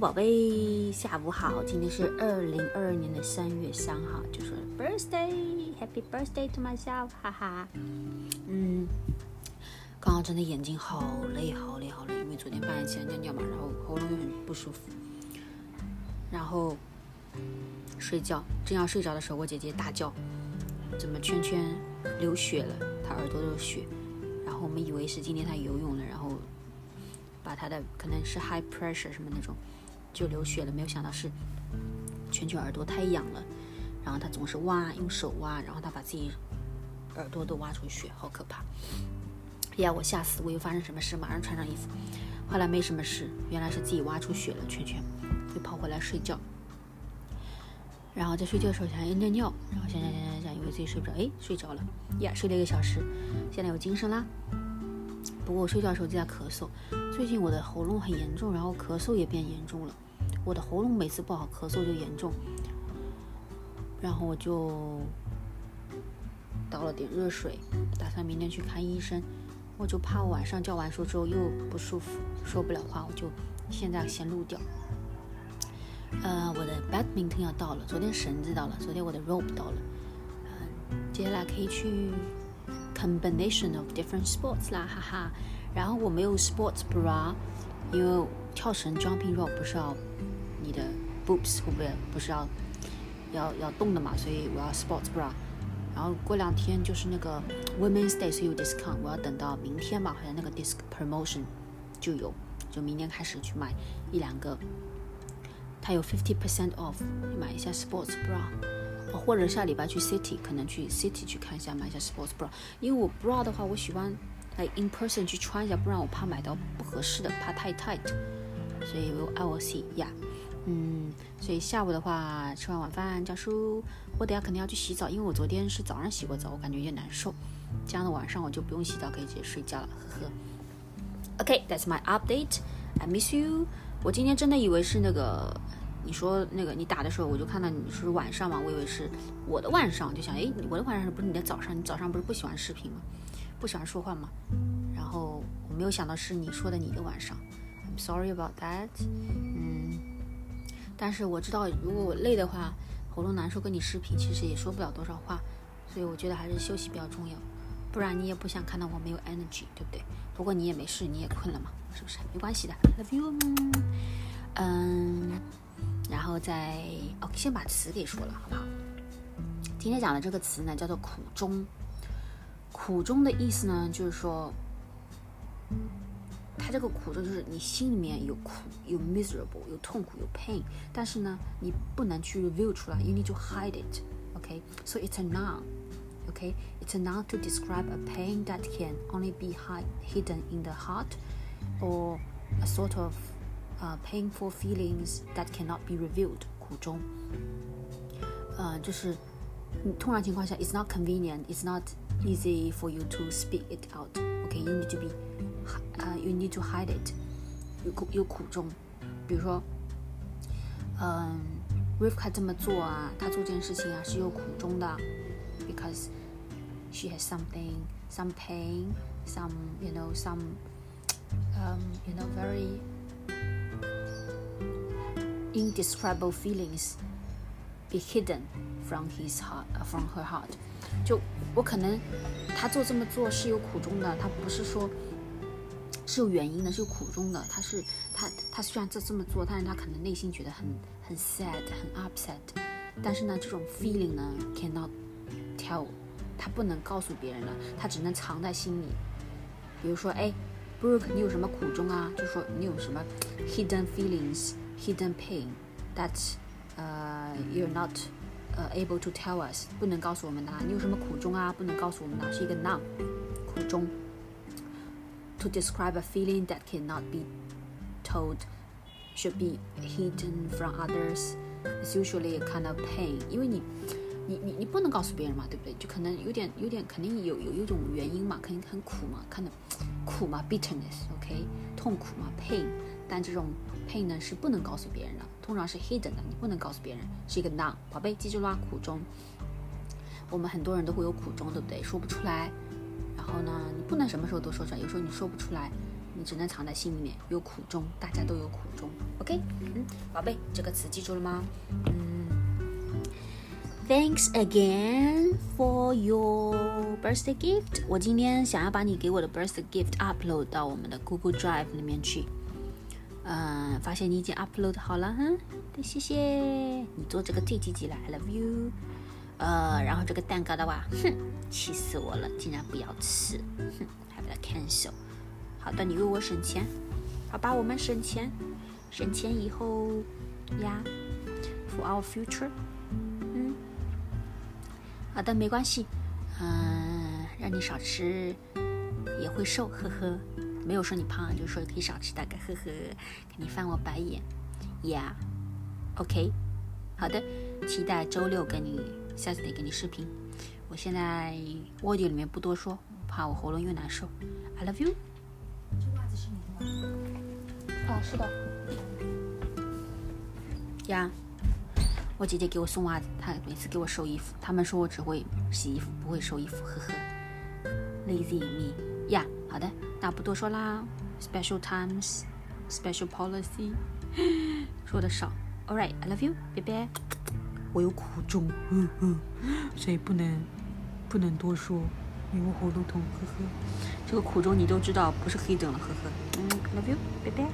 宝贝，下午好！今天是二零二二年的三月三号，就是 birthday，happy birthday to myself，哈哈。嗯，刚刚真的眼睛好累，好累，好累，因为昨天半夜起来尿尿嘛，然后喉咙又很不舒服，然后睡觉，正要睡着的时候，我姐姐大叫，怎么圈圈流血了？她耳朵都有血，然后我们以为是今天她游泳了，然后。把他的可能是 high pressure 什么那种，就流血了。没有想到是全球耳朵太痒了，然后他总是挖，用手挖，然后他把自己耳朵都挖出血，好可怕！呀，我吓死！我又发生什么事？马上穿上衣服。后来没什么事，原来是自己挖出血了，圈圈就跑回来睡觉。然后在睡觉的时候想要尿尿，然后想想想想想，以为自己睡不着，哎，睡着了。呀，睡了一个小时，现在有精神啦。不过我睡觉的时候就在咳嗽，最近我的喉咙很严重，然后咳嗽也变严重了。我的喉咙每次不好，咳嗽就严重。然后我就倒了点热水，打算明天去看医生。我就怕我晚上叫完书之后又不舒服，说不了话，我就现在先录掉。呃，我的 badminton 要到了，昨天绳子到了，昨天我的 rope 到了，嗯，接下来可以去。Combination of different sports 啦，哈哈。然后我没有 sports bra，因为跳绳 jumping rope 不是要你的 boobs 会不会不是要要要动的嘛，所以我要 sports bra。然后过两天就是那个 Women's Day 所以有 discount，我要等到明天吧，好像那个 disc promotion 就有，就明天开始去买一两个，它有 fifty percent off，买一下 sports bra。或者下礼拜去 City，可能去 City 去看一下，买一下 Sports Bra。因为我 Bra 的话，我喜欢来 In person 去穿一下，不然我怕买到不合适的，怕太 tight。所以我 I will see 呀，嗯，所以下午的话，吃完晚饭教书，我等下肯定要去洗澡，因为我昨天是早上洗过澡，我感觉有点难受。这样的晚上我就不用洗澡，可以直接睡觉了，呵呵。OK，that's my update. I miss you. 我今天真的以为是那个。你说那个你打的时候，我就看到你是晚上嘛，我以为是我的晚上，就想哎，我的晚上不是你的早上？你早上不是不喜欢视频吗？不喜欢说话吗？然后我没有想到是你说的你的晚上，I'm sorry about that。嗯，但是我知道如果我累的话，喉咙难受，跟你视频其实也说不了多少话，所以我觉得还是休息比较重要，不然你也不想看到我没有 energy，对不对？不过你也没事，你也困了嘛，是不是？没关系的，love you。嗯。然后再哦，先把词给说了，好不好？今天讲的这个词呢，叫做苦衷。苦衷的意思呢，就是说，它这个苦衷就是你心里面有苦，有 miserable，有痛苦，有 pain，但是呢，你不能去 reveal 出来，you need to hide it。OK，so it's a noun，OK，it's a noun to describe a pain that can only be hide hidden in the heart or a sort of uh, painful feelings that cannot be revealed，苦衷。呃，就是通常情况下，it's not convenient, it's not easy for you to speak it out. Okay, you need to be, 呃、uh,，you need to hide it. 有苦有苦衷，比如说，嗯，Rivka 这么做啊，她做这件事情啊是有苦衷的，because she has something, some pain, some you know, some, um, you know, very indescribable feelings be hidden from his heart, from her heart。就我可能他做这么做是有苦衷的，他不是说是有原因的，是有苦衷的。他是他他虽然这这么做，但是他可能内心觉得很很 sad，很 upset。但是呢，这种 feeling 呢 cannot tell，他不能告诉别人了，他只能藏在心里。比如说，哎，Brooke，你有什么苦衷啊？就说你有什么 hidden feelings。hidden pain that uh you're not uh, able to tell us，不能告诉我们的，你有什么苦衷啊？不能告诉我们的，是一个 noun，苦衷。To describe a feeling that cannot be told, should be hidden from others. It's usually a kind of pain，因为你。 你你你不能告诉别人嘛，对不对？就可能有点有点，肯定有有一种原因嘛，肯定很苦嘛，看的苦嘛，bitterness，OK，痛苦嘛，pain。但这种 pain 呢是不能告诉别人的，通常是 hidden 的，你不能告诉别人，是一个 noun。宝贝，记住啦，苦衷。我们很多人都会有苦衷，对不对？说不出来，然后呢，你不能什么时候都说出来，有时候你说不出来，你只能藏在心里面，有苦衷，大家都有苦衷。OK，嗯，宝贝，这个词记住了吗？嗯。Thanks again for your birthday gift。我今天想要把你给我的 birthday gift upload 到我们的 Google Drive 里面去。嗯，发现你已经 upload 好了，哈，谢谢你做这个最积极了，I love you。呃，然后这个蛋糕的话，哼，气死我了，竟然不要吃，哼，还把它 cancel。好的，你为我省钱，好吧，我们省钱，省钱以后呀，for our future。好的，没关系，嗯，让你少吃也会瘦，呵呵，没有说你胖，就是说可以少吃大概，呵呵，给你翻我白眼，Yeah，OK，好的，期待周六跟你下次得跟你视频。我现在 audio 里面不多说，怕我喉咙又难受。I love you。这袜子是你的吗？哦，是的。呀。我姐姐给我送袜子，她每次给我收衣服。他们说我只会洗衣服，不会收衣服，呵呵。Lazy me，呀，好的，那不多说啦。Special times, special policy，说的少。All right, I love you, baby。我有苦衷，呵呵，所以不能不能多说，因为我喉咙痛，呵呵。这个苦衷你都知道，不是黑灯了，呵呵。嗯，love you, baby。